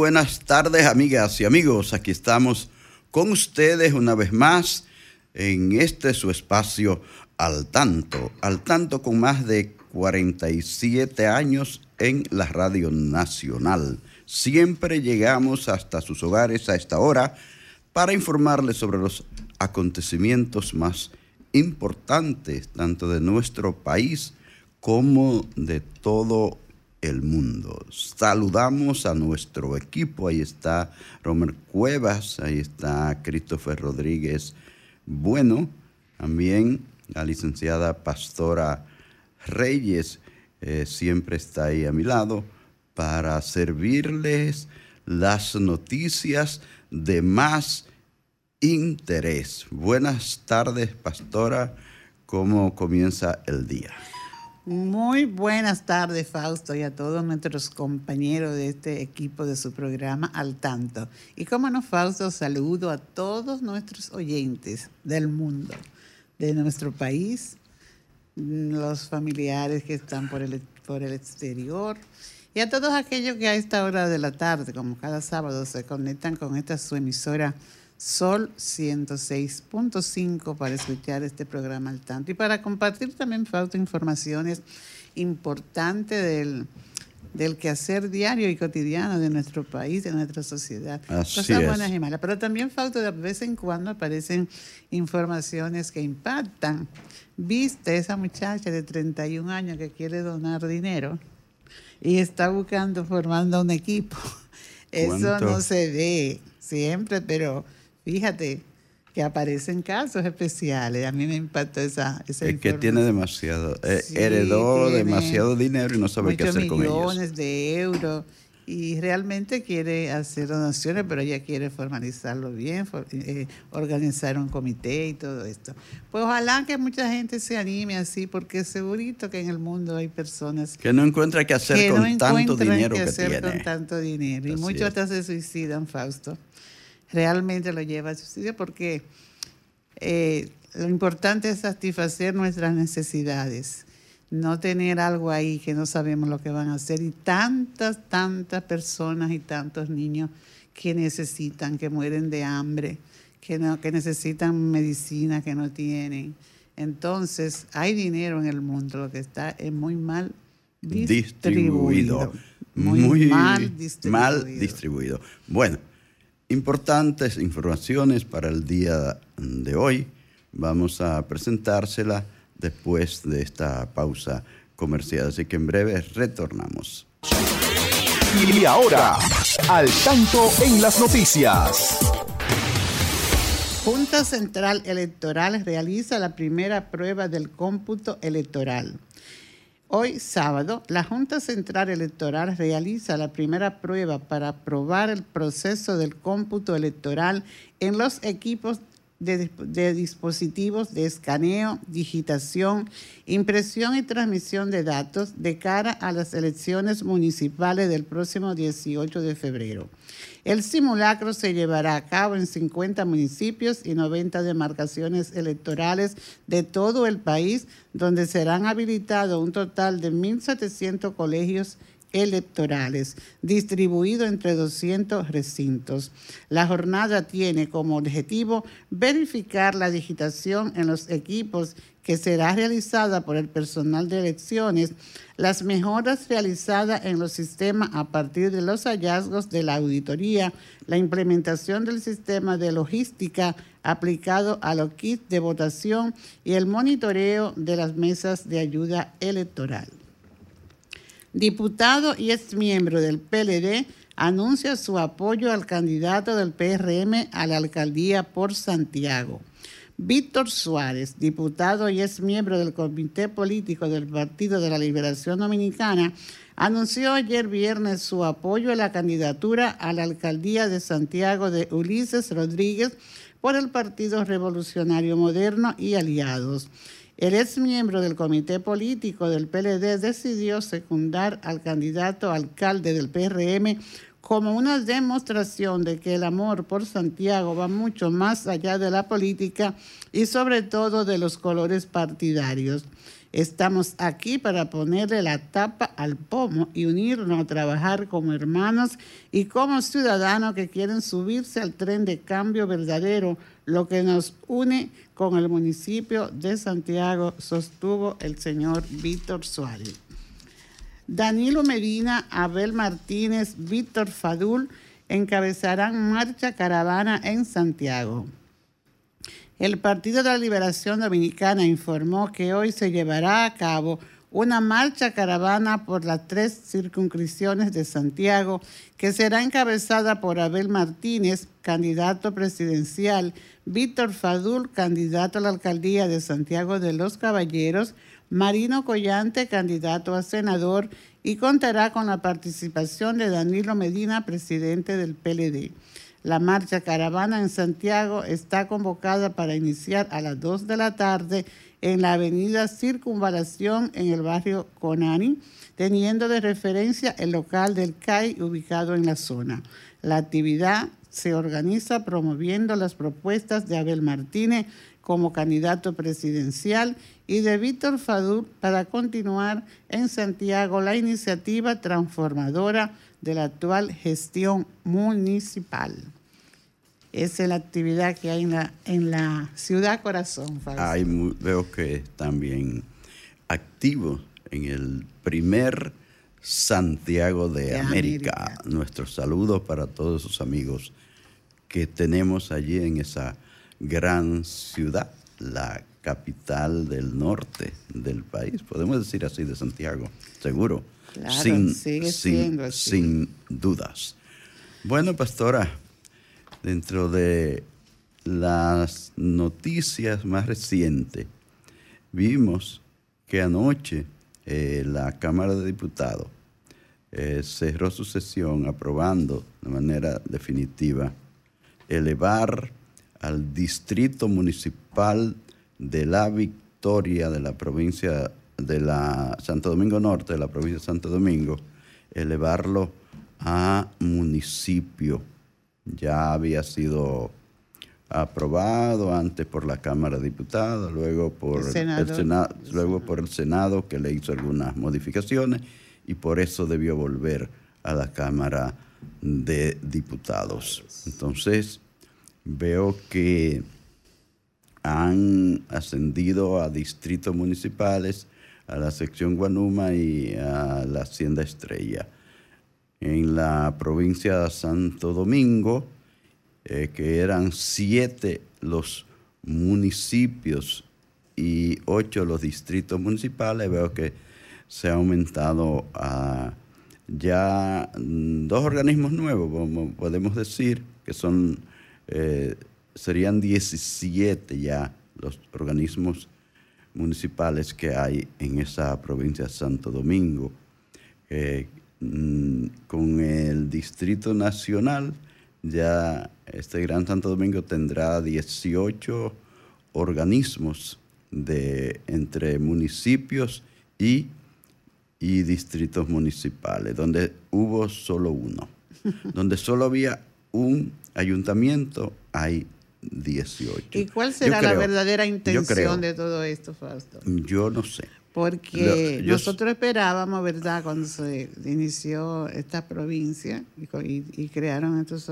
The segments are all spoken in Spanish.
Buenas tardes, amigas y amigos. Aquí estamos con ustedes una vez más en este su espacio al tanto, al tanto con más de 47 años en la Radio Nacional. Siempre llegamos hasta sus hogares a esta hora para informarles sobre los acontecimientos más importantes, tanto de nuestro país como de todo el mundo. Saludamos a nuestro equipo. Ahí está Romer Cuevas, ahí está Christopher Rodríguez Bueno, también la licenciada Pastora Reyes eh, siempre está ahí a mi lado para servirles las noticias de más interés. Buenas tardes, Pastora. ¿Cómo comienza el día? Muy buenas tardes, Fausto, y a todos nuestros compañeros de este equipo de su programa Al Tanto. Y como no, Fausto, saludo a todos nuestros oyentes del mundo, de nuestro país, los familiares que están por el, por el exterior, y a todos aquellos que a esta hora de la tarde, como cada sábado, se conectan con esta su emisora Sol 106.5 para escuchar este programa al tanto y para compartir también falta informaciones importantes del, del quehacer diario y cotidiano de nuestro país, de nuestra sociedad. Así Cosas es. buenas y malas. Pero también falta de vez en cuando aparecen informaciones que impactan. ¿Viste esa muchacha de 31 años que quiere donar dinero y está buscando, formando un equipo? Eso ¿Cuánto? no se ve siempre, pero fíjate que aparecen casos especiales. A mí me impactó esa, esa Es que tiene demasiado, eh, Sí, heredó tiene demasiado dinero y no sabe qué hacer con ellos. millones de euros y realmente quiere hacer donaciones, pero ella quiere formalizarlo bien, for- eh, organizar un comité y todo esto. Pues ojalá que mucha gente se anime así, porque segurito que en el mundo hay personas Que no encuentra qué hacer que con no tanto encuentran dinero qué que hacer tiene. con tanto dinero. Y muchos es. hasta se suicidan, Fausto. Realmente lo lleva a suicidio porque eh, lo importante es satisfacer nuestras necesidades, no tener algo ahí que no sabemos lo que van a hacer. Y tantas, tantas personas y tantos niños que necesitan, que mueren de hambre, que, no, que necesitan medicina que no tienen. Entonces, hay dinero en el mundo, lo que está es muy mal distribuido. distribuido. Muy, mal distribuido. mal distribuido. Bueno, importantes informaciones para el día de hoy. Vamos a presentársela después de esta pausa comercial. Así que en breve retornamos. Y ahora, Al Tanto en las noticias. Junta Central Electoral realiza la primera prueba del cómputo electoral. Hoy sábado, la Junta Central Electoral realiza la primera prueba para aprobar el proceso del cómputo electoral en los equipos de, de dispositivos de escaneo, digitación, impresión y transmisión de datos de cara a las elecciones municipales del próximo 18 de febrero. El simulacro se llevará a cabo en 50 municipios y 90 demarcaciones electorales de todo el país, donde serán habilitados un total de 1.700 colegios distribuido entre 200 recintos. La jornada tiene como objetivo verificar la digitación en los equipos que será realizada por el personal de elecciones, las mejoras realizadas en los sistemas a partir de los hallazgos de la auditoría, la implementación del sistema de logística aplicado a los kits de votación y el monitoreo de las mesas de ayuda electoral. Diputado y exmiembro del PLD anuncia su apoyo al candidato del PRM a la alcaldía por Santiago. Víctor Suárez, diputado y ex miembro del Comité Político del Partido de la Liberación Dominicana, anunció ayer viernes su apoyo a la candidatura a la alcaldía de Santiago de Ulises Rodríguez por el Partido Revolucionario Moderno y aliados. El ex miembro del comité político del PLD decidió secundar al candidato alcalde del PRM como una demostración de que el amor por Santiago va mucho más allá de la política y sobre todo de los colores partidarios. Estamos aquí para ponerle la tapa al pomo y unirnos a trabajar como hermanos y como ciudadanos que quieren subirse al tren de cambio verdadero, lo que nos une con el municipio de Santiago, sostuvo el señor Víctor Suárez. Danilo Medina, Abel Martínez, Víctor Fadul encabezarán marcha caravana en Santiago. El Partido de la Liberación Dominicana informó que hoy se llevará a cabo una marcha caravana por las tres circunscripciones de Santiago que será encabezada por Abel Martínez, candidato presidencial, Víctor Fadul, candidato a la alcaldía de Santiago de los Caballeros, Marino Collante, candidato a senador, y contará con la participación de Danilo Medina, presidente del PLD. La marcha caravana en Santiago está convocada para iniciar a las 2 de la tarde en la avenida Circunvalación en el barrio Conani, teniendo de referencia el local del CAI ubicado en la zona. La actividad se organiza promoviendo las propuestas de Abel Martínez como candidato presidencial y de Víctor Fadul para continuar en Santiago la iniciativa transformadora de la actual gestión municipal. Esa es la actividad que hay en la, en la ciudad corazón. Hay, veo que también activo en el primer Santiago de, América. Nuestro saludo para todos sus amigos que tenemos allí en esa gran ciudad, la capital del norte del país. Podemos decir así de Santiago, seguro sin, sin, dudas. Bueno, pastora, dentro de las noticias más recientes, vimos que anoche eh, la Cámara de Diputados eh, cerró su sesión aprobando de manera definitiva elevar al Distrito Municipal de la Victoria de la provincia de la Santo Domingo Norte, de la provincia de Santo Domingo, elevarlo a municipio. Ya había sido aprobado antes por la Cámara de Diputados, luego por el, Senado, luego por el Senado que le hizo algunas modificaciones y por eso debió volver a la Cámara de Diputados. Entonces, veo que han ascendido a distritos municipales a la sección Guanuma y a la Hacienda Estrella. En la provincia de Santo Domingo, eh, que eran siete los municipios y ocho los distritos municipales, veo que se ha aumentado a ya dos organismos nuevos, podemos decir, que son, eh, serían 17 ya los organismos municipales que hay en esa provincia de Santo Domingo. Mm, con el Distrito Nacional, ya este Gran Santo Domingo tendrá 18 organismos de, entre municipios y, y distritos municipales, donde hubo solo uno. donde solo había un ayuntamiento, hay 18. ¿Y cuál será la verdadera intención de todo esto, Fausto? Yo no sé. Porque nosotros esperábamos, ¿verdad?, cuando se inició esta provincia y, crearon estos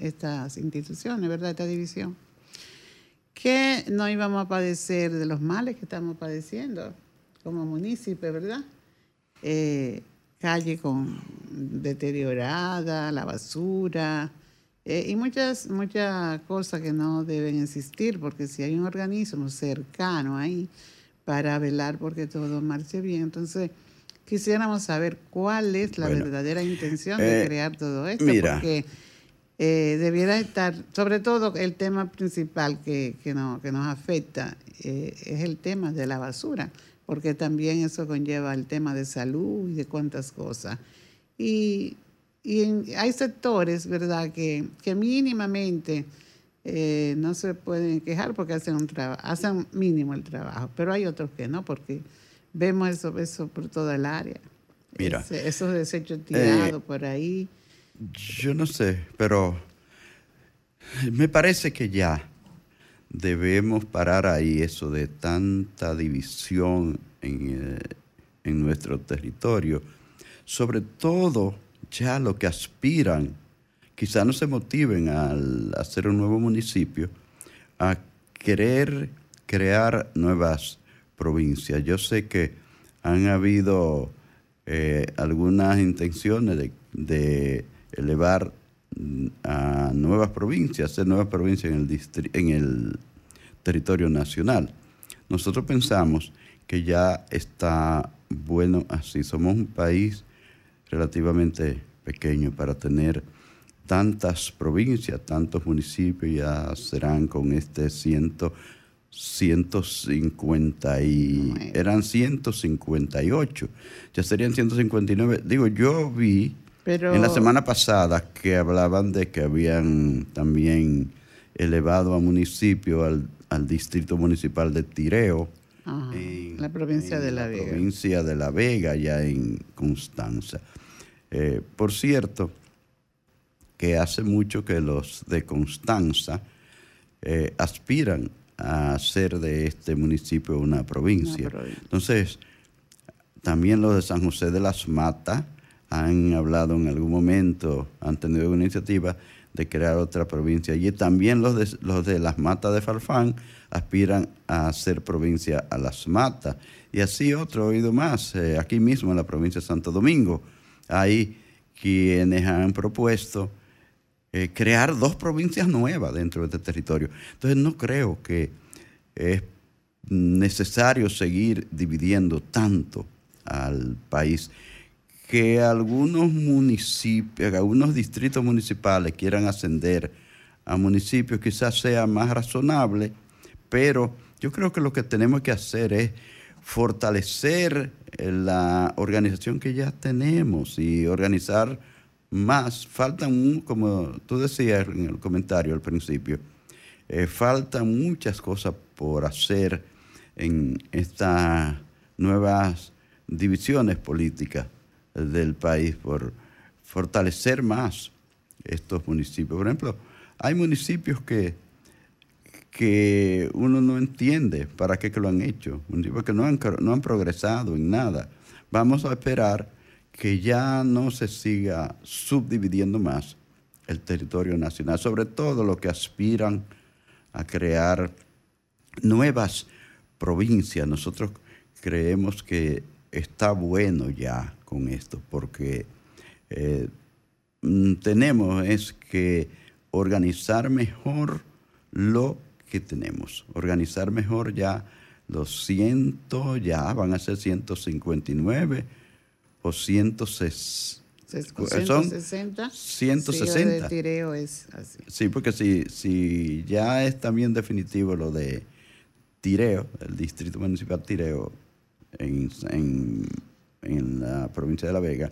estas instituciones, ¿verdad?, esta división, que no íbamos a padecer de los males que estamos padeciendo como municipio, ¿verdad? Eh, calle con deteriorada, la basura eh, y muchas, muchas cosas que no deben existir, porque si hay un organismo cercano ahí para velar porque todo marche bien, entonces quisiéramos saber cuál es la verdadera intención de eh, crear todo esto, porque eh, debiera estar, sobre todo el tema principal que, que, no, que nos afecta es el tema de la basura porque también eso conlleva el tema de salud y de cuántas cosas. Y, hay sectores, ¿verdad?, que, que mínimamente eh, no se pueden quejar porque hacen un trabajo, hacen mínimo el trabajo, pero hay otros que no, porque vemos eso, eso por toda el área. Mira. esos desechos tirados eh, por ahí. Yo no sé, pero me parece que ya debemos parar ahí eso de tanta división en, eh, en nuestro territorio. Sobre todo ya lo que aspiran, quizá no se motiven al hacer un nuevo municipio, a querer crear nuevas provincias. Yo sé que han habido eh, algunas intenciones de, elevar a nuevas provincias, hacer nuevas provincias en el territorio nacional. Nosotros pensamos que ya está bueno así. Somos un país relativamente pequeño para tener tantas provincias, tantos municipios, ya serán con este ciento, 150 y eran 158, ya serían 159. Digo, yo vi en la semana pasada que hablaban de que habían también elevado a municipio al, distrito municipal de Tireo. en, la provincia de La, Vega. provincia de La Vega, ya en Constanza. Eh, por cierto, que hace mucho que los de Constanza eh, aspiran a hacer de este municipio una provincia. Entonces, también los de San José de las Matas han hablado en algún momento, han tenido una iniciativa de crear otra provincia. Y también los de, los de las matas de Farfán aspiran a hacer provincia a las matas. Y así otro oído más, eh, aquí mismo en la provincia de Santo Domingo. Hay quienes han propuesto eh, crear dos provincias nuevas dentro de este territorio. Entonces no creo que es necesario seguir dividiendo tanto al país que algunos municipios, algunos distritos municipales quieran ascender a municipios, quizás sea más razonable, pero yo creo que lo que tenemos que hacer es fortalecer la organización que ya tenemos y organizar más. Faltan, como tú decías en el comentario al principio, eh, faltan muchas cosas por hacer en estas nuevas divisiones políticas del país por fortalecer más estos municipios. Por ejemplo, hay municipios que, que uno no entiende para qué que lo han hecho, municipios que no han, no han progresado en nada. Vamos a esperar que ya no se siga subdividiendo más el territorio nacional, sobre todo los que aspiran a crear nuevas provincias. Nosotros creemos que está bueno ya con esto, porque eh, mm, tenemos es que organizar mejor lo que tenemos, organizar mejor ya los cientos, ya van a ser 159 o 160. 160. 160. Sí, es así. Sí, porque si, si ya es también definitivo lo de Tireo, el distrito municipal Tireo, en, en en la provincia de La Vega,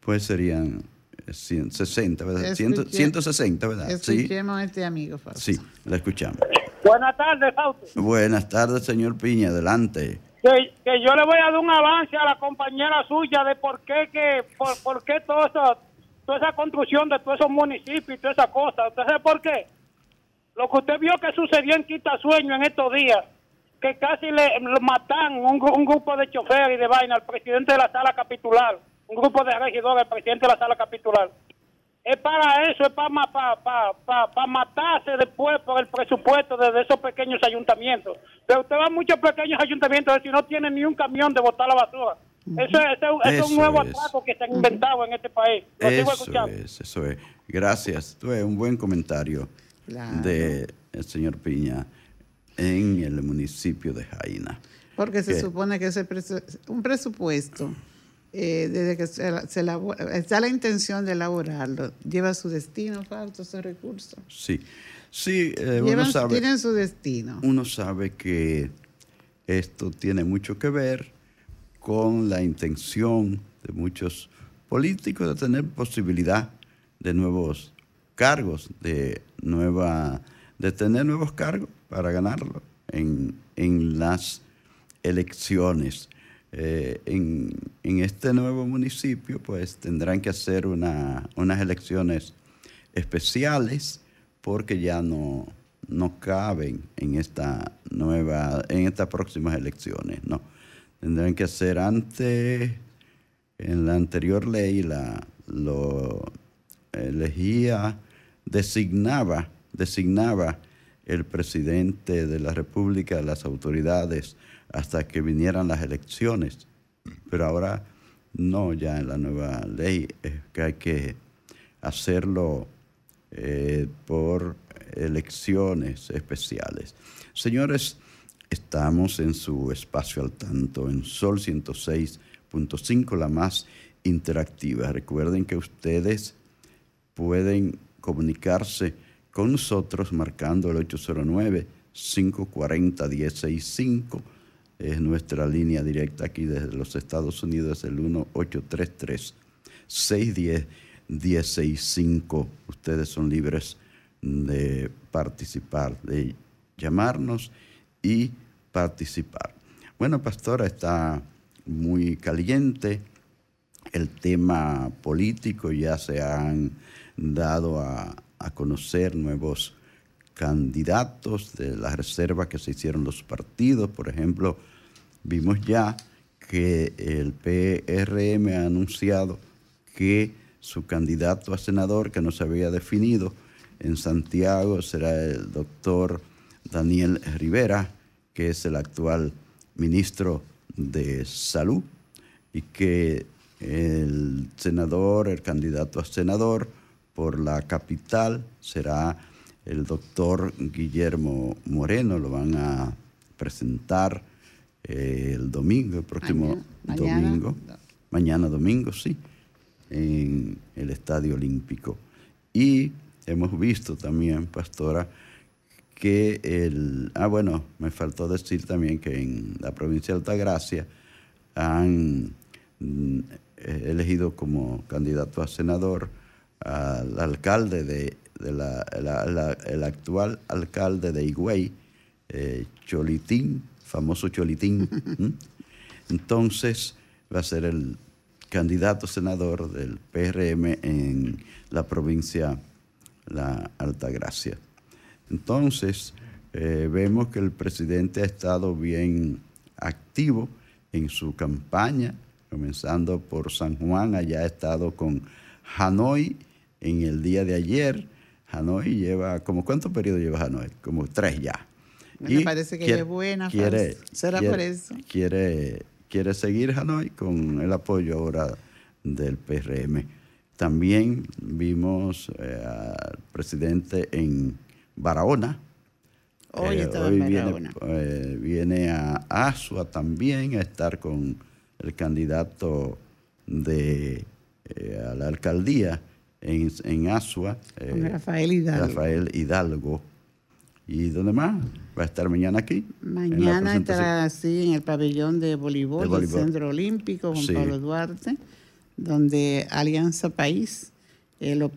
pues serían 160, ¿verdad? 160, ¿verdad? Escuchemos a este amigo, Fausto. Sí, la escuchamos. Buenas tardes, Fausto. Buenas tardes, señor Piña, adelante. Que, yo le voy a dar un avance a la compañera suya de por qué, que, por, por qué todo toda esa construcción de todos esos municipios y toda esa cosa. ¿Usted sabe por qué? Lo que usted vio que sucedió en Quitasueño en estos días, que casi le, matan un, un grupo de choferes y de vaina al presidente de la sala capitular, un grupo de regidores al presidente de la sala capitular. Es para eso, es para, para, para, para, matarse después por el presupuesto de, esos pequeños ayuntamientos. Pero usted va a muchos pequeños ayuntamientos y no tienen ni un camión de botar la basura. Eso, es, un nuevo atraco que se ha inventado en este país. eso es, eso es. Gracias. Tú es un buen comentario del señor Piña en el municipio de Jaina. Porque se supone que es un presupuesto, eh, desde que se, está la intención de elaborarlo, lleva su destino, Fausto, ese recurso. Sí, sí, eh, uno sabe, tienen su destino. Uno sabe que esto tiene mucho que ver con la intención de muchos políticos de tener posibilidad de nuevos cargos, de, nueva, de tener nuevos cargos para ganarlo en, las elecciones. Eh, en, este nuevo municipio, pues tendrán que hacer una, unas elecciones especiales porque ya no, no caben en esta nueva, en estas próximas elecciones, ¿no? Tendrán que hacer antes, en la anterior ley, la, lo elegía, designaba, designaba el presidente de la República, las autoridades, hasta que vinieran las elecciones. Pero ahora no, ya en la nueva ley es que hay que hacerlo eh, por elecciones especiales. Señores, estamos en su espacio al tanto, en Sol 106.5, la más interactiva. Recuerden que ustedes pueden comunicarse con nosotros marcando el 809-540-165. Es nuestra línea directa aquí desde los Estados Unidos, el 1833-610-165. Ustedes son libres de participar, de llamarnos y participar. Bueno, pastora, está muy caliente el tema político, ya se han dado a, a conocer nuevos candidatos de la reserva que se hicieron los partidos. Por ejemplo, vimos ya que el PRM ha anunciado que su candidato a senador, que no se había definido en Santiago, será el doctor Daniel Rivera, que es el actual ministro de Salud, y que el senador, el candidato a senador, por la capital será el doctor Guillermo Moreno, lo van a presentar eh, el domingo, el próximo domingo, mañana domingo, sí, en el Estadio Olímpico. Y hemos visto también, pastora, que el... Ah, bueno, me faltó decir también que en la provincia de Altagracia han mm, elegido como candidato a senador al alcalde de, el actual alcalde de Higüey, eh, Cholitín, famoso Cholitín. Entonces va a ser el candidato senador del PRM en la provincia La Altagracia. Entonces, eh, vemos que el presidente ha estado bien activo en su campaña, comenzando por San Juan, allá ha estado con Hanoi en el día de ayer. Hanoi lleva, como ¿cuántos periodos lleva Hanoi? Como tres ya. Me parece que es buena. Quiere, ¿Será por eso? Quiere, quiere seguir Hanoi con el apoyo ahora del PRM. También vimos eh, al presidente en Barahona. Hoy, eh, viene, eh, viene a Asua también a estar con el candidato de a la alcaldía en, en Asua. Eh, Rafael Hidalgo. Rafael Hidalgo. ¿Y dónde más? Va a estar mañana aquí. Mañana estará así en el pabellón de voleibol, del Centro Olímpico Juan Pablo Duarte, donde Alianza País eh, lo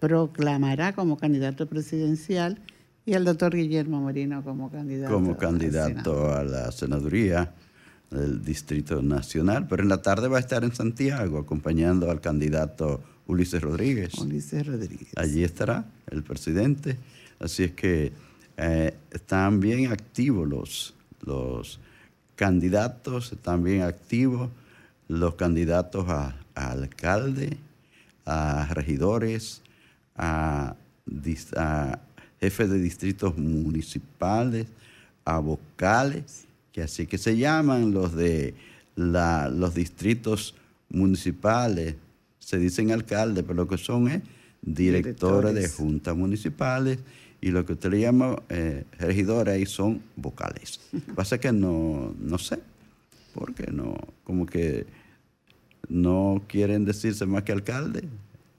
proclamará como candidato presidencial y el doctor Guillermo Moreno como candidato. Como candidato a la senaduría del Distrito Nacional, pero en la tarde va a estar en Santiago acompañando al candidato Ulises Rodríguez. Ulises Rodríguez. Allí estará el presidente. Así es que eh, están bien activos los, los candidatos están bien activos, los candidatos a, a alcalde, a regidores, a, jefes de distritos municipales, a vocales, que así que se llaman los de los distritos municipales, se dicen alcaldes, pero lo que son es directores, de juntas municipales y lo que usted le llama eh, regidores ahí son vocales. Pasa que no, no sé, porque no, como que no quieren decirse más que alcalde,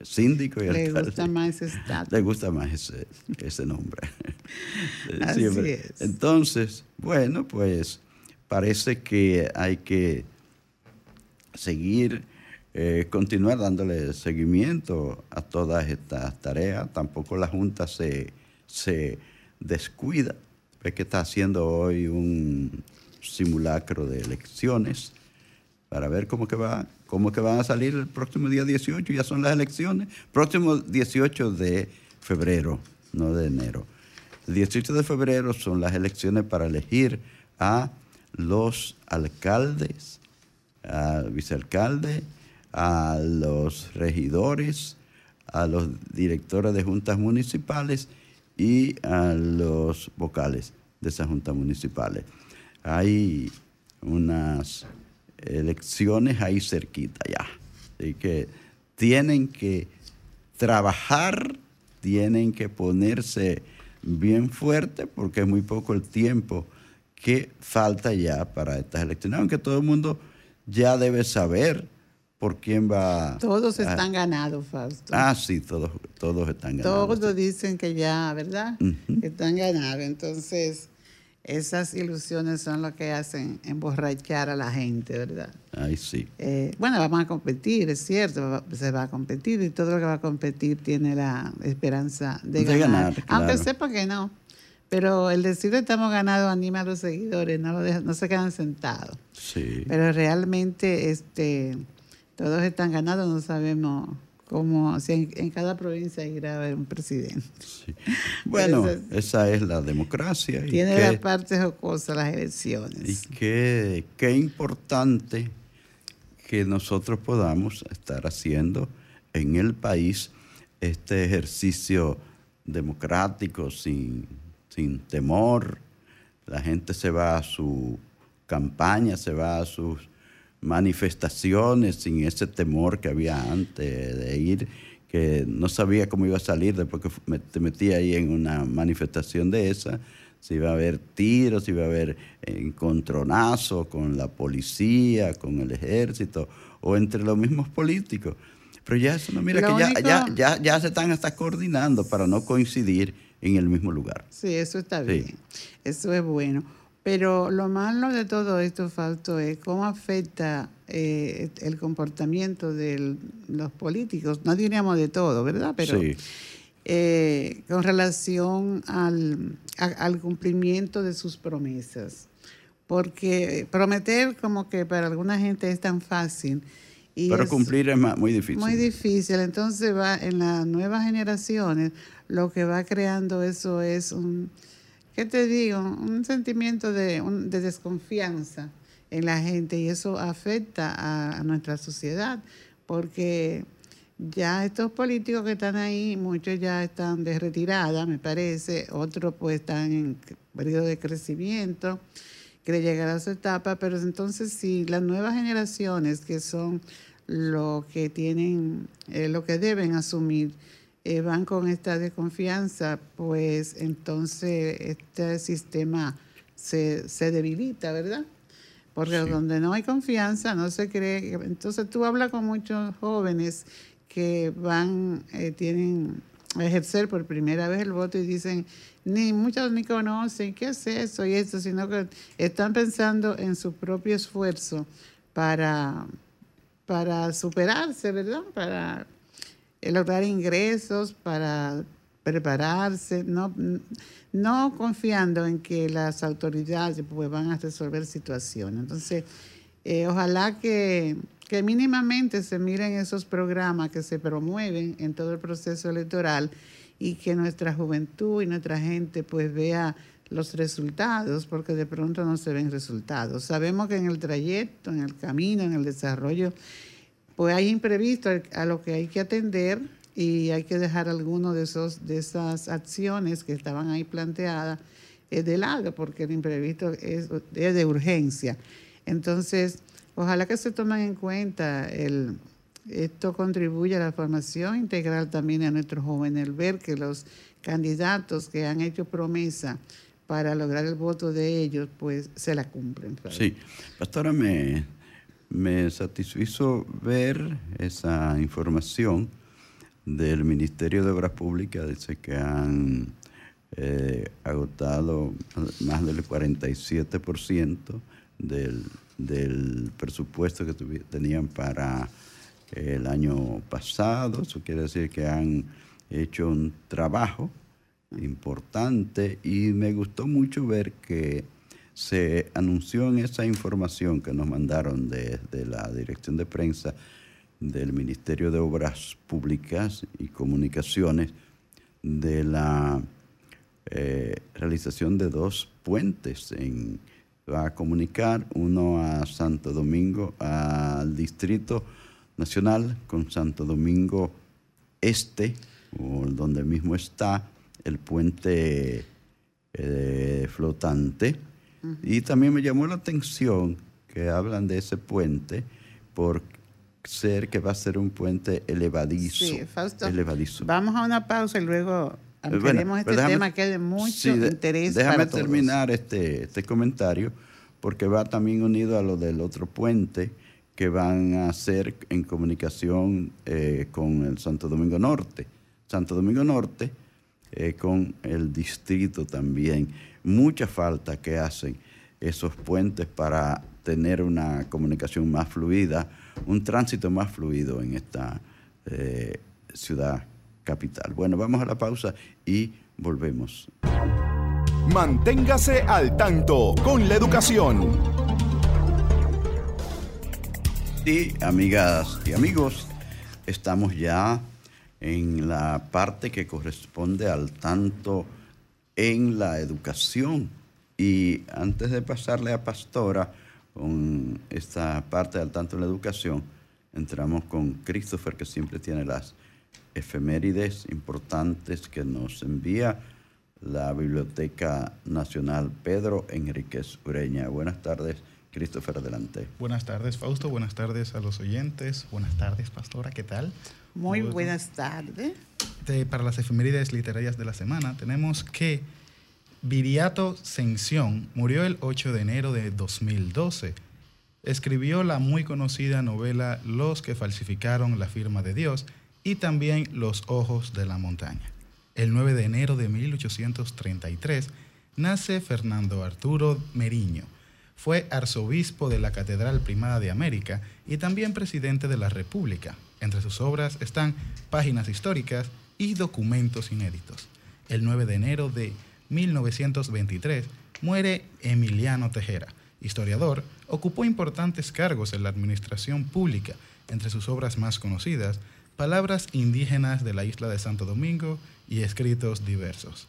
síndico y alcalde. Le gusta más ese estatus. Le gusta más ese, ese nombre. Así es. Entonces, bueno, pues parece que hay que seguir, eh, continuar dándole seguimiento a todas estas tareas. Tampoco la Junta se, se descuida. Ve que está haciendo hoy un simulacro de elecciones para ver cómo que va, cómo van a salir el próximo día 18, ya son las elecciones, próximo 18 de febrero, no de enero. El 18 de febrero son las elecciones para elegir a los alcaldes, al vicealcalde, a los regidores, a los directores de juntas municipales y a los vocales de esas juntas municipales. Hay unas elecciones ahí cerquita ya. Así que tienen que trabajar, tienen que ponerse bien fuerte porque es muy poco el tiempo que falta ya para estas elecciones, aunque todo el mundo ya debe saber por quién va. Todos están ganados, Fausto. Ah, sí, todos, todos están ganados. Todos dicen que ya, ¿verdad? están ganados. Entonces, esas ilusiones son lo que hacen emborrachar a la gente, ¿verdad? Ay, sí. Eh, bueno, vamos a competir, es cierto, se va a competir y todo lo que va a competir tiene la esperanza de, ganar. Aunque sepa que no. Pero el decir que estamos ganados anima a los seguidores, no, no se quedan sentados. Sí. Pero realmente este, todos están ganados, no sabemos como si en, cada provincia irá a haber un presidente. Bueno, esa es la democracia. tiene las partes jocosas las elecciones. Y qué, qué importante que nosotros podamos estar haciendo en el país este ejercicio democrático sin sin temor. La gente se va a su campaña, se va a sus manifestaciones sin ese temor que había antes de ir, que no sabía cómo iba a salir después que te metía ahí en una manifestación de esa, si iba a haber tiros, si iba a haber encontronazos con la policía, con el ejército o entre los mismos políticos. Pero ya eso no, mira que ya, ya, ya, ya se están hasta coordinando para no coincidir en el mismo lugar. Sí, eso está bien. Eso es bueno. Pero lo malo de todo esto, Fausto, es cómo afecta eh, el comportamiento de los políticos. No diríamos de todo, ¿verdad? Pero eh, con relación al, al cumplimiento de sus promesas. Porque prometer como que para alguna gente es tan fácil. Y Pero cumplir es muy difícil. Muy difícil. Entonces va en las nuevas generaciones lo que va creando eso es un, ¿qué te digo? Un sentimiento de, desconfianza en la gente y eso afecta a, nuestra sociedad porque ya estos políticos que están ahí, muchos ya están de retirada, me parece, otros pues están en periodo de crecimiento, quiere llegar a su etapa, pero entonces si las nuevas generaciones que son lo que tienen, eh, lo que deben asumir, eh, van con esta desconfianza, pues entonces este sistema se, debilita, ¿verdad? Porque donde no hay confianza, no se cree. Entonces tú hablas con muchos jóvenes que van, eh, tienen a ejercer por primera vez el voto y dicen, ni muchos ni conocen, ¿qué es eso y eso? Sino que están pensando en su propio esfuerzo para, para superarse, ¿verdad? Para lograr ingresos para prepararse, no, no confiando en que las autoridades pues, van a resolver situaciones. Entonces, eh, ojalá que, que mínimamente se miren esos programas que se promueven en todo el proceso electoral y que nuestra juventud y nuestra gente pues vea los resultados, porque de pronto no se ven resultados. Sabemos que en el trayecto, en el camino, en el desarrollo, pues hay imprevistos a lo que hay que atender y hay que dejar algunas de, esos, de esas acciones que estaban ahí planteadas eh, de lado, porque el imprevisto es, de urgencia. Entonces, ojalá que se tomen en cuenta el, esto contribuye a la formación integral también a nuestros jóvenes, el ver que los candidatos que han hecho promesa para lograr el voto de ellos, pues se la cumplen. Sí, pastora, me, me satisfizo ver esa información del Ministerio de Obras Públicas, dice que han eh, agotado más del 47% del, del presupuesto que tenían para el año pasado. Eso quiere decir que han hecho un trabajo importante y me gustó mucho ver que se anunció en esa información que nos mandaron desde la dirección de prensa del Ministerio de Obras Públicas y Comunicaciones de la eh, realización de dos puentes en va a comunicar uno a Santo Domingo al distrito nacional con Santo Domingo Este donde mismo está el puente eh, flotante y también me llamó la atención que hablan de ese puente por ser que va a ser un puente elevadizo. Sí, Fausto, elevadizo. Vamos a una pausa y luego eh, ampliaremos este tema que es de mucho interés. Déjame terminar este, este comentario porque va también unido a lo del otro puente que van a hacer en comunicación eh, con el Santo Domingo Norte. Santo Domingo Norte eh, con el distrito también. Mucha falta que hacen esos puentes para tener una comunicación más fluida, un tránsito más fluido en esta eh, ciudad capital. Bueno, vamos a la pausa y volvemos. Manténgase al tanto con la educación. Y amigas y amigos, estamos ya en la parte que corresponde al tanto en la educación. Y antes de pasarle a Pastora con esta parte al tanto en la educación, entramos con Christopher, que siempre tiene las efemérides importantes que nos envía la Biblioteca Nacional Pedro Enríquez Ureña. Buenas tardes. Christopher, adelante. Buenas tardes, Fausto. Buenas tardes a los oyentes. Buenas tardes, Pastora. ¿Qué tal? Muy buenas tardes. Para las efemérides literarias de la semana, tenemos que Viriato Sención murió el 8 de enero de 2012. Escribió la muy conocida novela Los que falsificaron la firma de Dios y también Los ojos de la montaña. El 9 de enero de 1833 nace Fernando Arturo Meriño. Fue arzobispo de la Catedral Primada de América y también presidente de la República. Entre sus obras están páginas históricas y documentos inéditos. El 9 de enero de 1923 muere Emiliano Tejera, historiador, ocupó importantes cargos en la administración pública. Entre sus obras más conocidas, Palabras indígenas de la isla de Santo Domingo y escritos diversos.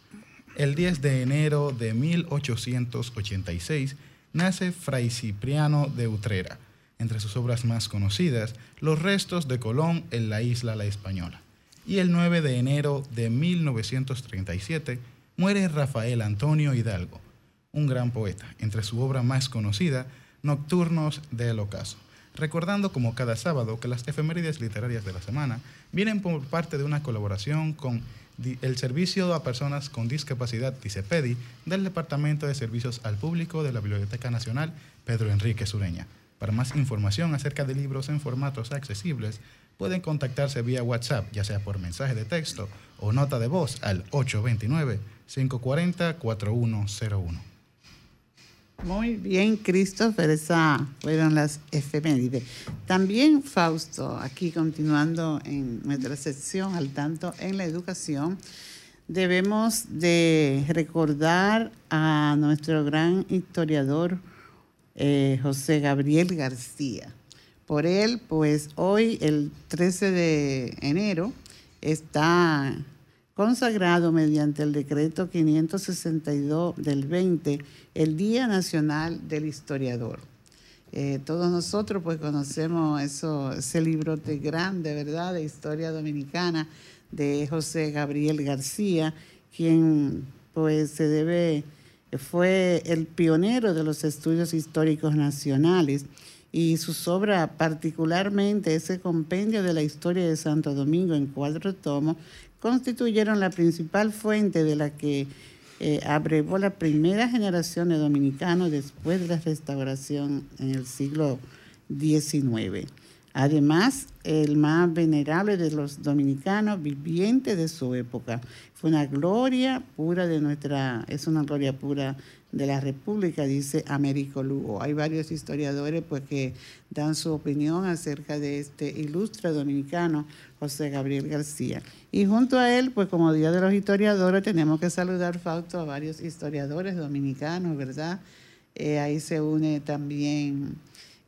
El 10 de enero de 1886 nace Fray Cipriano de Utrera, entre sus obras más conocidas, Los restos de Colón en la isla La Española. Y el 9 de enero de 1937 muere Rafael Antonio Hidalgo, un gran poeta, entre su obra más conocida, Nocturnos del Ocaso. Recordando como cada sábado que las efemérides literarias de la semana vienen por parte de una colaboración con el Servicio a Personas con Discapacidad DICEPEDI del Departamento de Servicios al Público de la Biblioteca Nacional Pedro Enrique Sureña. Para más información acerca de libros en formatos accesibles, pueden contactarse vía WhatsApp, ya sea por mensaje de texto o nota de voz al 829-540-4101. Muy bien, Christopher, esas fueron las efemérides. También, Fausto, aquí continuando en nuestra sección al tanto en la educación, debemos de recordar a nuestro gran historiador eh, José Gabriel García. Por él, pues hoy, el 13 de enero, está consagrado mediante el decreto 562 del 20, el Día Nacional del Historiador. Eh, todos nosotros pues conocemos eso, ese librote grande, ¿verdad?, de historia dominicana de José Gabriel García, quien pues se debe, fue el pionero de los estudios históricos nacionales y sus obras, particularmente ese compendio de la historia de Santo Domingo en cuatro tomos, constituyeron la principal fuente de la que eh, abrevó la primera generación de dominicanos después de la restauración en el siglo XIX. Además, el más venerable de los dominicanos vivientes de su época. Fue una gloria pura de nuestra, es una gloria pura de la República, dice Américo Lugo. Hay varios historiadores pues, que dan su opinión acerca de este ilustre dominicano, José Gabriel García. Y junto a él, pues como Día de los Historiadores, tenemos que saludar, Fausto, a varios historiadores dominicanos, ¿verdad? Eh, ahí se une también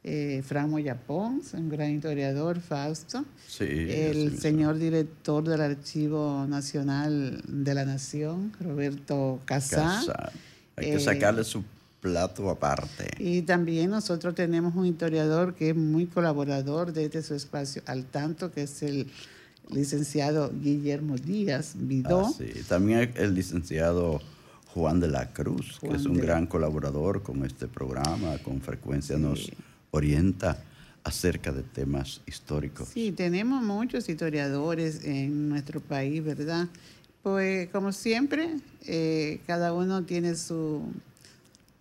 eh, Fran Moyapón, un gran historiador, Fausto. Sí, el señor director del Archivo Nacional de la Nación, Roberto Casá. Hay que eh, sacarle su plato aparte. Y también nosotros tenemos un historiador que es muy colaborador de este su espacio al tanto, que es el licenciado Guillermo Díaz Vidó. Ah, sí. También el licenciado Juan de la Cruz, que es un gran colaborador con este programa, con frecuencia nos orienta acerca de temas históricos. Sí, tenemos muchos historiadores en nuestro país, ¿verdad? Pues como siempre, eh, cada uno tiene su,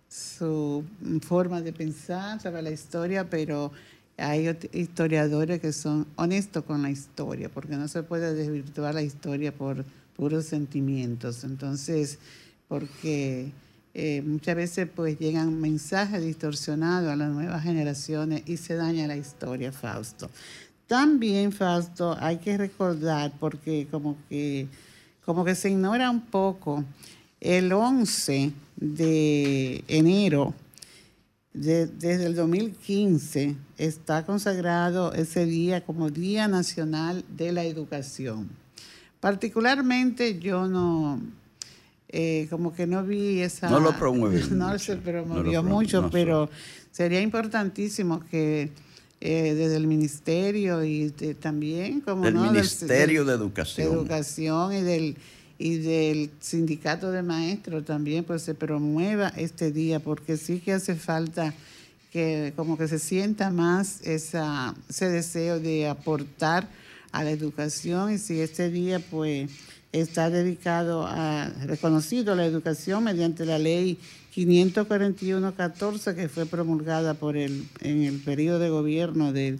su forma de pensar sobre la historia, pero hay historiadores que son honestos con la historia, porque no se puede desvirtuar la historia por puros sentimientos. Entonces, porque eh, muchas veces pues llegan mensajes distorsionados a las nuevas generaciones y se daña la historia, Fausto. También, Fausto, hay que recordar, porque como que como que se ignora un poco, el 11 de enero desde el 2015 está consagrado ese día como Día Nacional de la Educación. Particularmente yo no, eh, como que no vi esa... No lo promueve. No se promovió mucho, pero sería importantísimo que eh, desde el ministerio y también como del ministerio de educación. Educación y del y del sindicato de maestros también pues se promueva este día porque sí que hace falta que como que se sienta más esa, ese deseo de aportar a la educación y si este día pues está dedicado a reconocido la educación mediante la ley 541-14 que fue promulgada por el, en el periodo de gobierno del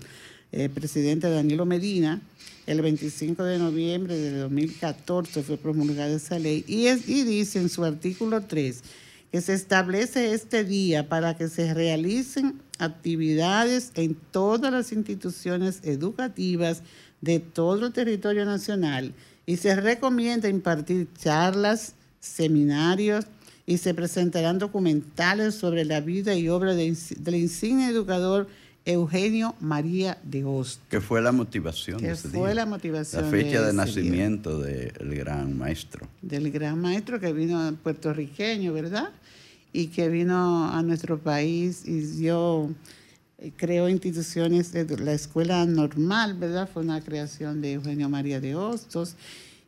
eh, presidente Danilo Medina. El 25 de noviembre de 2014 fue promulgada esa ley y, y dice en su artículo 3 que se establece este día para que se realicen actividades en todas las instituciones educativas de todo el territorio nacional y se recomienda impartir charlas, seminarios, y se presentarán documentales sobre la vida y obra del insigne educador Eugenio María de Hostos. Que fue la motivación de ese fue la motivación. La fecha de, nacimiento del gran maestro. Del gran maestro que vino puertorriqueño, ¿verdad? Y que vino a nuestro país y dio, eh, creó instituciones, de la escuela normal, ¿verdad? Fue una creación de Eugenio María de Hostos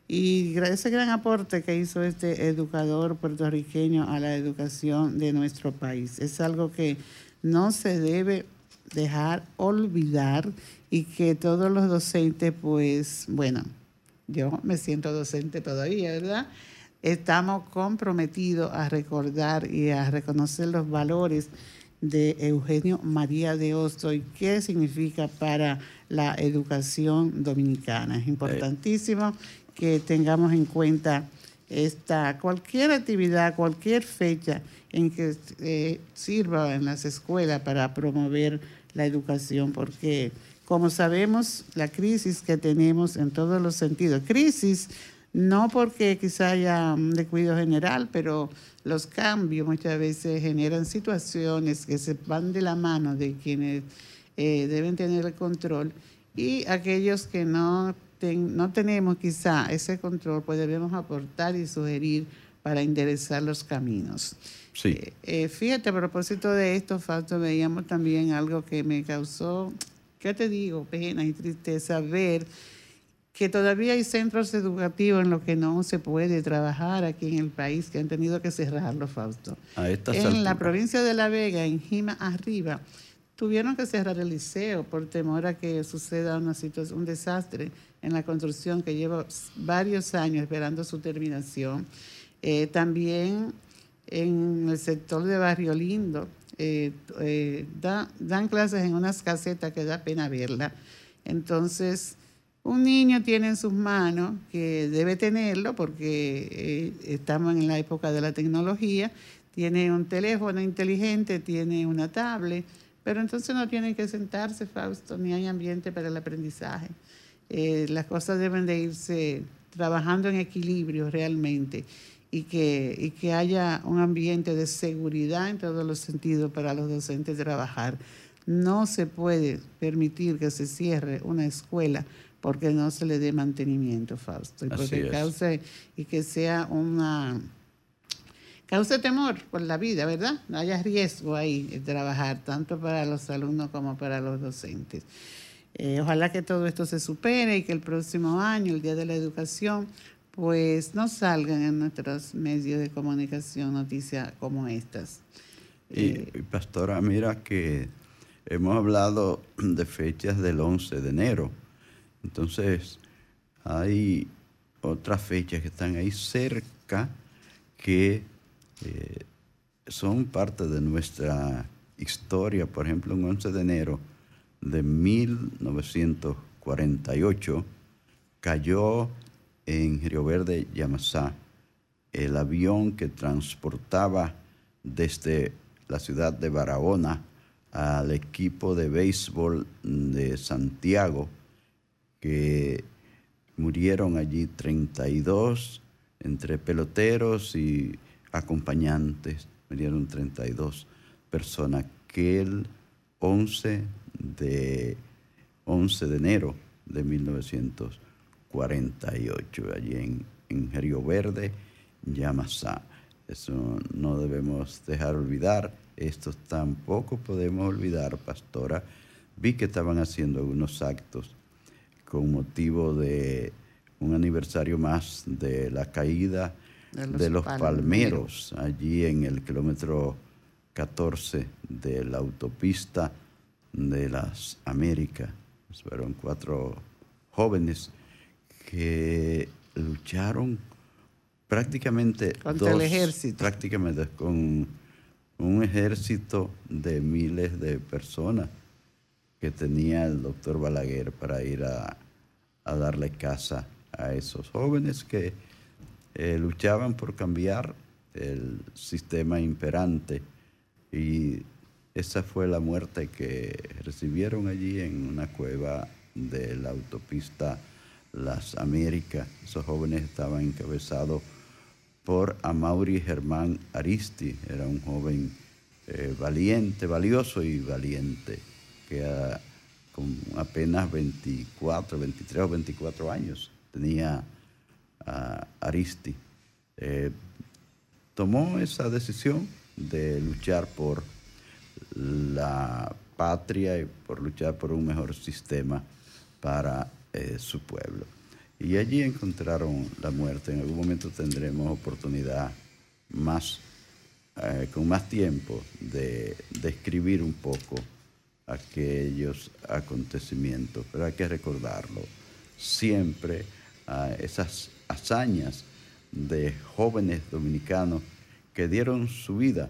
y ese gran aporte que hizo este educador puertorriqueño a la educación de nuestro país es algo que no se debe dejar olvidar y que todos los docentes, pues, bueno, yo me siento docente todavía, ¿verdad? Estamos comprometidos a recordar y a reconocer los valores de Eugenio María de Osto y qué significa para la educación dominicana. Es importantísimo que tengamos en cuenta esta, cualquier actividad, cualquier fecha en que eh, sirva en las escuelas para promover la educación, porque como sabemos, la crisis que tenemos en todos los sentidos, crisis no porque quizá haya un descuido general, pero los cambios muchas veces generan situaciones que se van de la mano de quienes eh, deben tener el control y aquellos que no no tenemos quizá ese control, pues debemos aportar y sugerir para enderezar los caminos. Sí. Eh, eh, fíjate, a propósito de esto, Fausto, veíamos también algo que me causó, ¿qué te digo? Pena y tristeza ver que todavía hay centros educativos en los que no se puede trabajar aquí en el país, que han tenido que cerrarlo, Fausto. en la provincia de La Vega, en Jima Arriba, tuvieron que cerrar el liceo por temor a que suceda una situación, un desastre en la construcción que lleva varios años esperando su terminación. Eh, también en el sector de Barrio Lindo eh, eh, dan clases en unas casetas que da pena verla. Entonces, un niño tiene en sus manos, que debe tenerlo porque estamos en la época de la tecnología, tiene un teléfono inteligente, tiene una tablet, pero entonces no tienen que sentarse, Fausto, ni hay ambiente para el aprendizaje. Eh, las cosas deben de irse trabajando en equilibrio realmente y que, y que haya un ambiente de seguridad en todos los sentidos para los docentes trabajar. No se puede permitir que se cierre una escuela porque no se le dé mantenimiento, Fausto, y porque cause y que sea una cause temor por la vida, ¿verdad? No haya riesgo ahí de trabajar, tanto para los alumnos como para los docentes. Eh, ojalá que todo esto se supere y que el próximo año, el Día de la Educación, pues no salgan en nuestros medios de comunicación noticias como estas. Y, eh, pastora, mira que hemos hablado de fechas del 11 de enero. Entonces, hay otras fechas que están ahí cerca que eh, son parte de nuestra historia. Por ejemplo, un 11 de enero de 1948 cayó en Río Verde, Yamasá, el avión que transportaba desde la ciudad de Barahona al equipo de béisbol de Santiago, que murieron allí 32 entre peloteros y acompañantes, murieron 32 personas, que el 11 de, 11 de enero de 1948, allí en, en Río Verde, Yamasá. Eso no debemos dejar olvidar. Esto tampoco podemos olvidar, pastora. Vi que estaban haciendo algunos actos con motivo de un aniversario más de la caída de los, palmeros. allí en el kilómetro 14 de la autopista de las Américas. Fueron cuatro jóvenes que lucharon prácticamente contra el ejército. Prácticamente con un ejército de miles de personas que tenía el doctor Balaguer para ir a, a darle casa a esos jóvenes que eh, luchaban por cambiar el sistema imperante y esa fue la muerte que recibieron allí en una cueva de la autopista Las Américas. Esos jóvenes estaban encabezados por Amaury Germán Aristi, era un joven eh, valiente, valioso y valiente, que con apenas 24, 23 o 24 años tenía Aristi, eh, tomó esa decisión de luchar por la patria y por luchar por un mejor sistema para eh, su pueblo. Y allí encontraron la muerte. En algún momento tendremos oportunidad más, eh, con más tiempo de describir un poco aquellos acontecimientos, pero hay que recordarlo. Siempre esas hazañas de jóvenes dominicanos que dieron su vida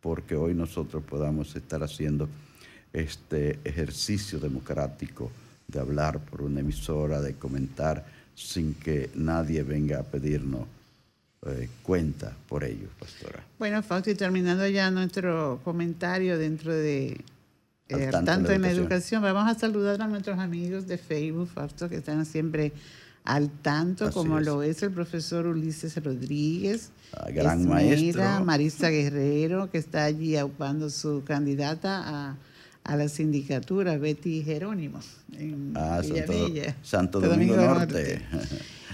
porque hoy nosotros podamos estar haciendo este ejercicio democrático de hablar por una emisora, de comentar sin que nadie venga a pedirnos eh, cuenta por ello, pastora. Bueno, Fausti, terminando ya nuestro comentario dentro de eh, tanto, en la educación. vamos a saludar a nuestros amigos de Facebook, Fausto, que están siempre al tanto como lo es el profesor Ulises Rodríguez, ah, gran maestra Marisa Guerrero, que está allí ocupando su candidata a, a la sindicatura Betty Jerónimo en Ah, Villa Santo, Santo Domingo, Norte.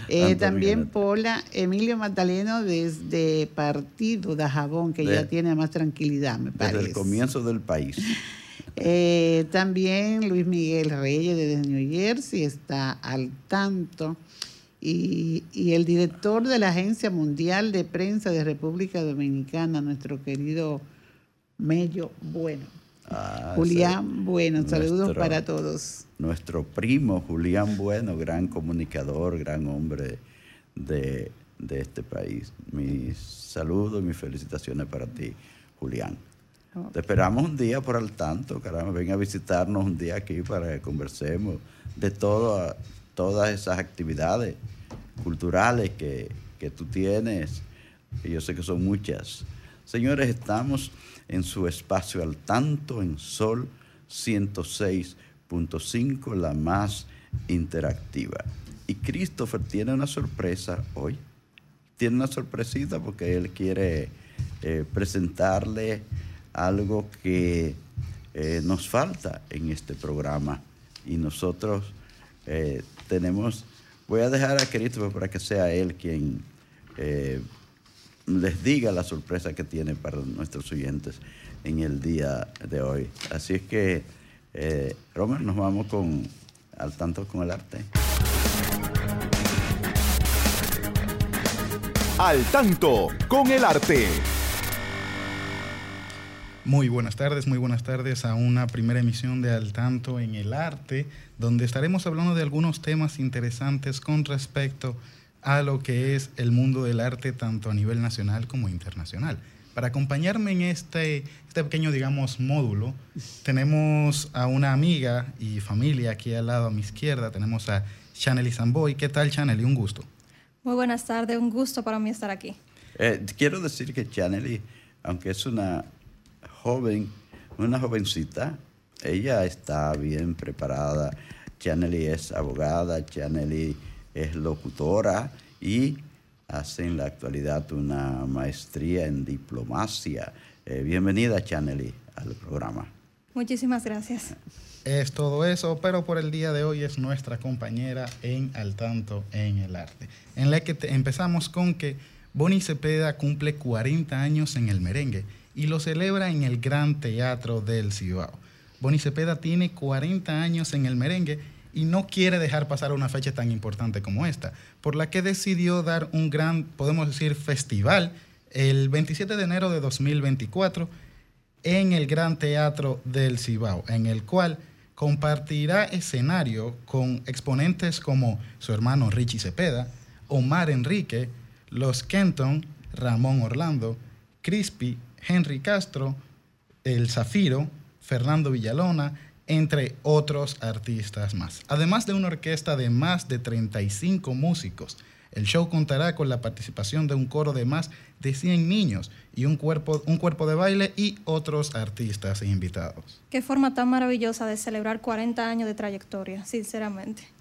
Eh, también Norte. Pola, Emilio Magdaleno desde Partido de Jabón, que De- ya tiene más tranquilidad, me Desde parece. el comienzo del país. Eh, también Luis Miguel Reyes desde New Jersey está al tanto. Y, y el director de la Agencia Mundial de Prensa de República Dominicana, nuestro querido Mello Bueno. Ah, Julián Bueno, saludos para todos. Nuestro primo Julián Bueno, gran comunicador, gran hombre de, de este país. Mis saludos y mis felicitaciones para ti, Julián. Te esperamos un día por al tanto, caramba, ven a visitarnos un día aquí para que conversemos de todas esas actividades culturales que, que tú tienes, que yo sé que son muchas. Señores, estamos en su espacio al tanto en Sol 106.5, la más interactiva. Y Christopher tiene una sorpresa hoy. Tiene una sorpresita porque él quiere eh, presentarle algo que eh, nos falta en este programa. Y nosotros eh, tenemos, voy a dejar a Christopher para que sea él quien eh, les diga la sorpresa que tiene para nuestros oyentes en el día de hoy. Así es que, Romer, nos vamos con al tanto con el arte. Al tanto con el arte. Muy buenas tardes, muy buenas tardes a una primera emisión de Al Tanto en el Arte, donde estaremos hablando de algunos temas interesantes con respecto a lo que es el mundo del arte tanto a nivel nacional como internacional. Para acompañarme en este, este pequeño, digamos, módulo, tenemos a una amiga y familia aquí al lado a mi izquierda, tenemos a Chanely Zamboy. ¿Qué tal, Chanely? Un gusto. Muy buenas tardes, un gusto para mí estar aquí. Eh, quiero decir que Chanely, aunque es una joven, una jovencita, ella está bien preparada. Chanely es abogada, Chanely es locutora y hace en la actualidad una maestría en diplomacia. Eh, bienvenida, Chanely, al programa. Muchísimas gracias. Es todo eso, pero por el día de hoy es nuestra compañera en Al Tanto en el Arte. En la que te- empezamos con que Bonnie Cepeda cumple 40 años en el merengue y lo celebra en el Gran Teatro del Cibao. Bonnie Cepeda tiene 40 años en el merengue y no quiere dejar pasar una fecha tan importante como esta, por la que decidió dar un gran, podemos decir, festival el 27 de enero de 2024 en el Gran Teatro del Cibao, en el cual compartirá escenario con exponentes como su hermano Richie Cepeda, Omar Enrique, Los Kenton, Ramón Orlando, Crispy, Henry Castro, El Zafiro, Fernando Villalona, entre otros artistas más. Además de una orquesta de más de 35 músicos, el show contará con la participación de un coro de más de 100 niños y un cuerpo, un cuerpo de baile y otros artistas invitados. Qué forma tan maravillosa de celebrar 40 años de trayectoria, sinceramente.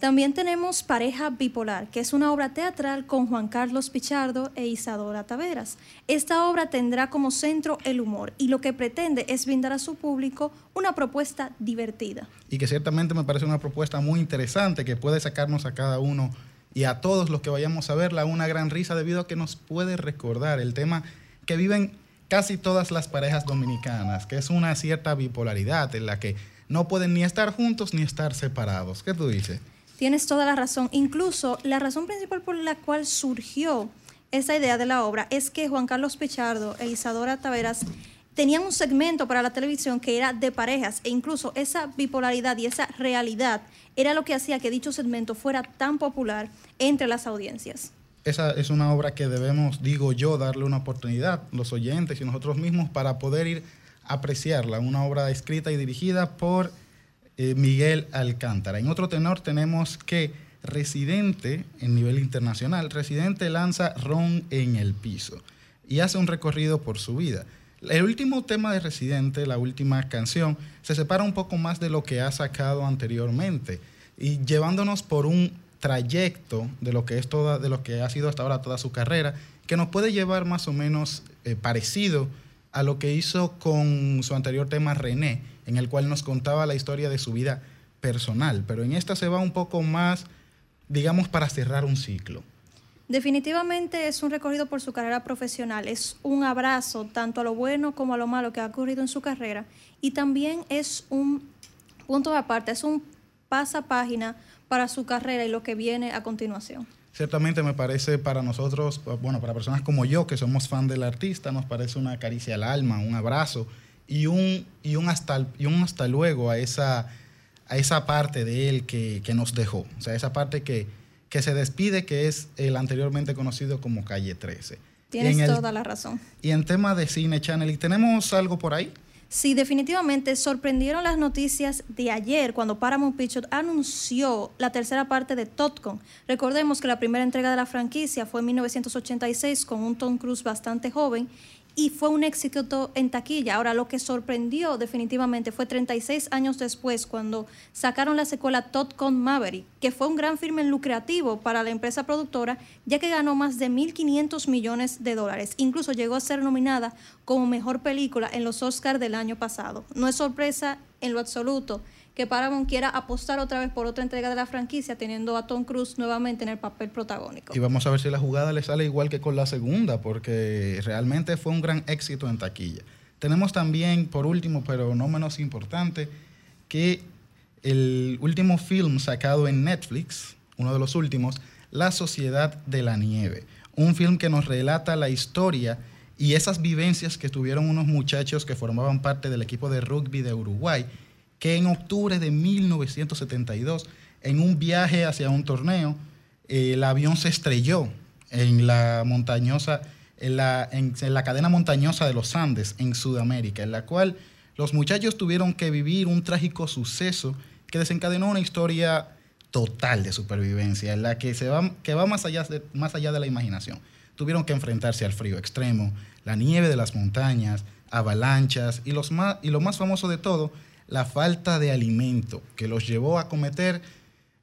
También tenemos Pareja Bipolar, que es una obra teatral con Juan Carlos Pichardo e Isadora Taveras. Esta obra tendrá como centro el humor y lo que pretende es brindar a su público una propuesta divertida. Y que ciertamente me parece una propuesta muy interesante que puede sacarnos a cada uno y a todos los que vayamos a verla una gran risa debido a que nos puede recordar el tema que viven casi todas las parejas dominicanas, que es una cierta bipolaridad en la que no pueden ni estar juntos ni estar separados. ¿Qué tú dices? Tienes toda la razón. Incluso la razón principal por la cual surgió esa idea de la obra es que Juan Carlos Pichardo e Isadora Taveras tenían un segmento para la televisión que era de parejas e incluso esa bipolaridad y esa realidad era lo que hacía que dicho segmento fuera tan popular entre las audiencias. Esa es una obra que debemos, digo yo, darle una oportunidad, los oyentes y nosotros mismos, para poder ir a apreciarla. Una obra escrita y dirigida por eh, Miguel Alcántara. En otro tenor tenemos que Residente, en nivel internacional, Residente lanza Ron en el piso y hace un recorrido por su vida. El último tema de Residente, la última canción, se separa un poco más de lo que ha sacado anteriormente y llevándonos por un trayecto de lo que es toda, de lo que ha sido hasta ahora toda su carrera, que nos puede llevar más o menos eh, parecido a lo que hizo con su anterior tema René, en el cual nos contaba la historia de su vida personal, pero en esta se va un poco más, digamos, para cerrar un ciclo. Definitivamente es un recorrido por su carrera profesional, es un abrazo tanto a lo bueno como a lo malo que ha ocurrido en su carrera y también es un punto de aparte, es un pasapágina para su carrera y lo que viene a continuación. Ciertamente me parece para nosotros, bueno, para personas como yo que somos fan del artista, nos parece una caricia al alma, un abrazo y un, y un, hasta, y un hasta luego a esa, a esa parte de él que, que nos dejó, o sea, esa parte que, que se despide, que es el anteriormente conocido como Calle 13. Tienes toda la razón. Y en tema de Cine Channel, ¿y tenemos algo por ahí? Sí, definitivamente sorprendieron las noticias de ayer cuando Paramount Pictures anunció la tercera parte de Totcon. Recordemos que la primera entrega de la franquicia fue en 1986 con un Tom Cruise bastante joven y fue un éxito en taquilla. Ahora, lo que sorprendió definitivamente fue 36 años después cuando sacaron la secuela Todd con Maverick, que fue un gran firme lucrativo para la empresa productora, ya que ganó más de 1.500 millones de dólares. Incluso llegó a ser nominada como mejor película en los Oscars del año pasado. No es sorpresa en lo absoluto que Paramount quiera apostar otra vez por otra entrega de la franquicia, teniendo a Tom Cruise nuevamente en el papel protagónico. Y vamos a ver si la jugada le sale igual que con la segunda, porque realmente fue un gran éxito en taquilla. Tenemos también, por último, pero no menos importante, que el último film sacado en Netflix, uno de los últimos, La Sociedad de la Nieve. Un film que nos relata la historia y esas vivencias que tuvieron unos muchachos que formaban parte del equipo de rugby de Uruguay que en octubre de 1972, en un viaje hacia un torneo, el avión se estrelló en la montañosa, en la, en la cadena montañosa de los Andes, en Sudamérica, en la cual los muchachos tuvieron que vivir un trágico suceso que desencadenó una historia total de supervivencia, en la que, se va, que va más allá, de, más allá de la imaginación. Tuvieron que enfrentarse al frío extremo, la nieve de las montañas, avalanchas y, los más, y lo más famoso de todo, la falta de alimento que los llevó a cometer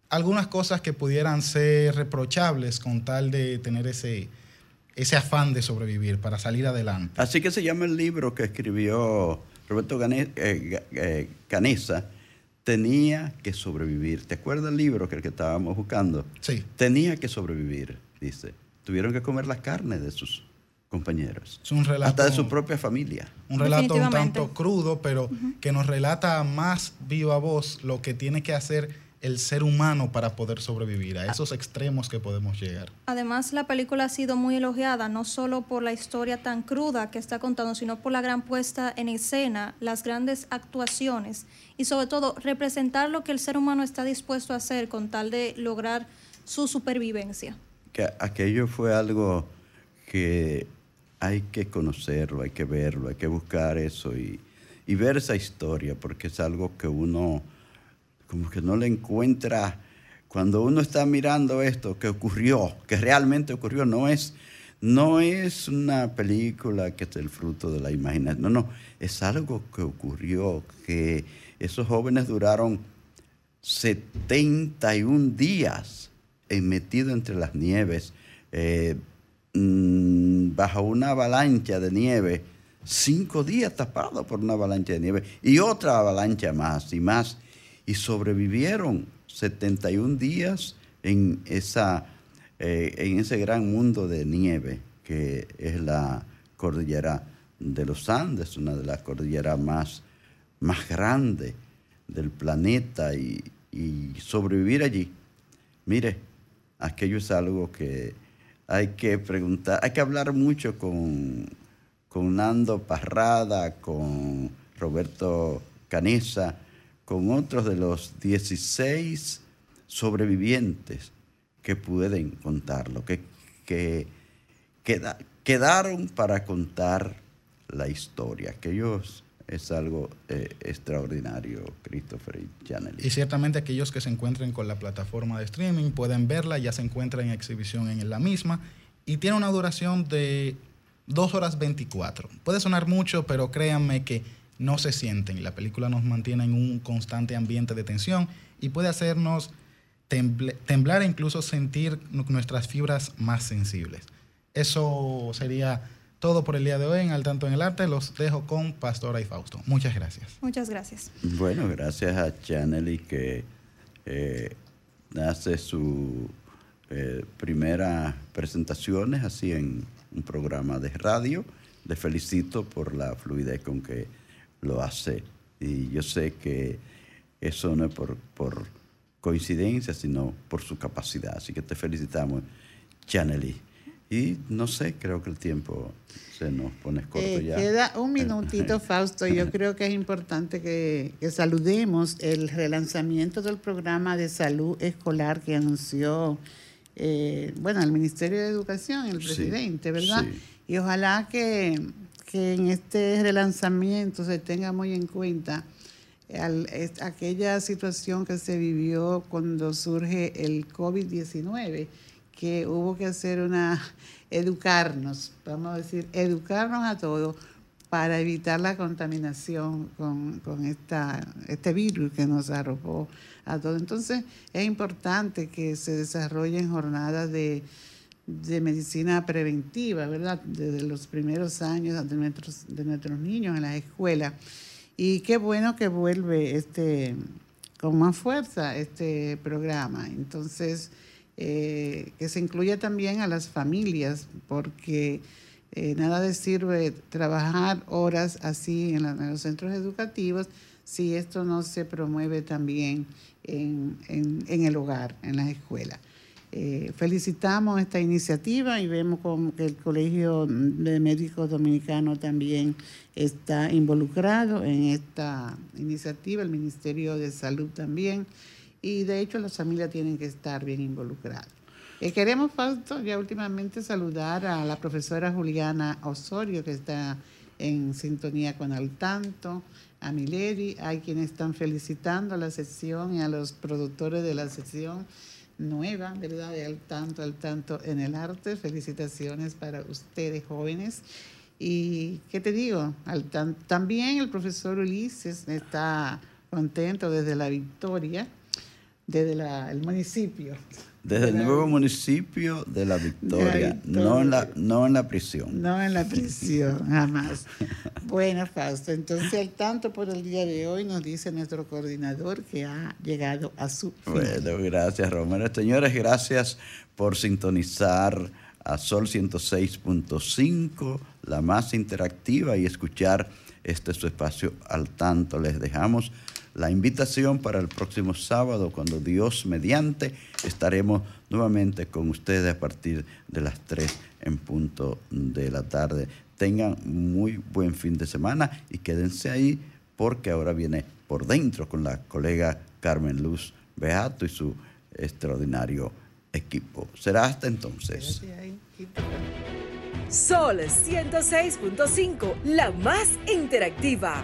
algunas cosas que pudieran ser reprochables con tal de tener ese, ese afán de sobrevivir para salir adelante. Así que se llama el libro que escribió Roberto eh, eh, Canesa, Tenía que sobrevivir. ¿Te acuerdas el libro que, el que estábamos buscando? Sí. Tenía que sobrevivir, dice. Tuvieron que comer la carne de sus compañeros. Es un relato, hasta de su propia familia. Un relato un tanto crudo, pero que nos relata más viva voz lo que tiene que hacer el ser humano para poder sobrevivir a esos extremos que podemos llegar. Además, la película ha sido muy elogiada, no solo por la historia tan cruda que está contando, sino por la gran puesta en escena, las grandes actuaciones y sobre todo representar lo que el ser humano está dispuesto a hacer con tal de lograr su supervivencia. Que aquello fue algo que hay que conocerlo, hay que verlo, hay que buscar eso y, ver esa historia, porque es algo que uno como que no le encuentra cuando uno está mirando esto que ocurrió, que realmente ocurrió, no es, no es una película que es el fruto de la imaginación, no, no, es algo que ocurrió, que esos jóvenes duraron 71 días metidos entre las nieves. Eh, Mm, bajo una avalancha de nieve, cinco días tapado por una avalancha de nieve y otra avalancha más y más. Y sobrevivieron 71 días en, esa, eh, en ese gran mundo de nieve que es la cordillera de los Andes, una de las cordilleras más, más grandes del planeta y, y sobrevivir allí. Mire, aquello es algo que hay que preguntar, hay que hablar mucho con, con Nando Parrada, con Roberto Canesa, con otros de los 16 sobrevivientes que pueden contarlo, que, que quedaron para contar la historia, que ellos es algo eh, extraordinario, Christopher y Channel. Y ciertamente aquellos que se encuentren con la plataforma de streaming pueden verla, ya se encuentra en exhibición en la misma y tiene una duración de 2 horas 24. Puede sonar mucho, pero créanme que no se sienten. La película nos mantiene en un constante ambiente de tensión y puede hacernos temblar e incluso sentir nuestras fibras más sensibles. Eso sería todo por el día de hoy en Al Tanto en el Arte. Los dejo con Pastora y Fausto. Muchas gracias. Muchas gracias. Bueno, gracias a Chanely que eh, hace su eh, primera presentaciones así en un programa de radio. Le felicito por la fluidez con que lo hace. Y yo sé que eso no es por, por coincidencia, sino por su capacidad. Así que te felicitamos, Chanely. Y no sé, creo que el tiempo se nos pone corto Eh, ya. Queda un minutito, Fausto. Yo creo que es importante que, que saludemos el relanzamiento del programa de salud escolar que anunció, eh, bueno, el Ministerio de Educación, el Sí, presidente, ¿verdad? sí. Y ojalá que, que en este relanzamiento se tenga muy en cuenta al- es- aquella situación que se vivió cuando surge el COVID-19, que hubo que hacer una, educarnos, vamos a decir, educarnos a todos para evitar la contaminación con, con esta, este virus que nos arropó a todos. Entonces es importante que se desarrollen jornadas de, de medicina preventiva, ¿verdad? Desde los primeros años de nuestros, de nuestros niños en las escuelas. Y qué bueno que vuelve este con más fuerza este programa. Entonces, eh, que se incluya también a las familias, porque eh, nada de sirve trabajar horas así en, la- en los centros educativos si esto no se promueve también en, en- el hogar, en las escuelas. Eh, felicitamos esta iniciativa y vemos como que el Colegio de Médicos Dominicano también está involucrado en esta iniciativa, el Ministerio de Salud también, y de hecho las familias tienen que estar bien involucradas. Eh, queremos, Fausto, ya últimamente saludar a la profesora Juliana Osorio, que está en sintonía con Al Tanto, a Milady, hay quienes están felicitando a la sesión y a los productores de la sesión nueva, ¿verdad? De Al Tanto, Al Tanto en el Arte. Felicitaciones para ustedes, jóvenes. Y, ¿qué te digo? Al tan- también el profesor Ulises está contento desde la victoria, desde la- el municipio. Desde de el la- nuevo municipio de la Victoria, no, en la, no en la prisión. No en la prisión, jamás. Bueno, Fausto, entonces al tanto por el día de hoy nos dice nuestro coordinador que ha llegado a su fin. Bueno, gracias Romero. Señores, gracias por sintonizar a Sol 106.5, la más interactiva, y escuchar este su espacio al tanto. Les dejamos la invitación para el próximo sábado, cuando Dios mediante estaremos nuevamente con ustedes a partir de las 3 en punto de la tarde. Tengan muy buen fin de semana y quédense ahí porque ahora viene por dentro con la colega Carmen Luz Beato y su extraordinario equipo. Será hasta entonces. Sol 106.5, la más interactiva.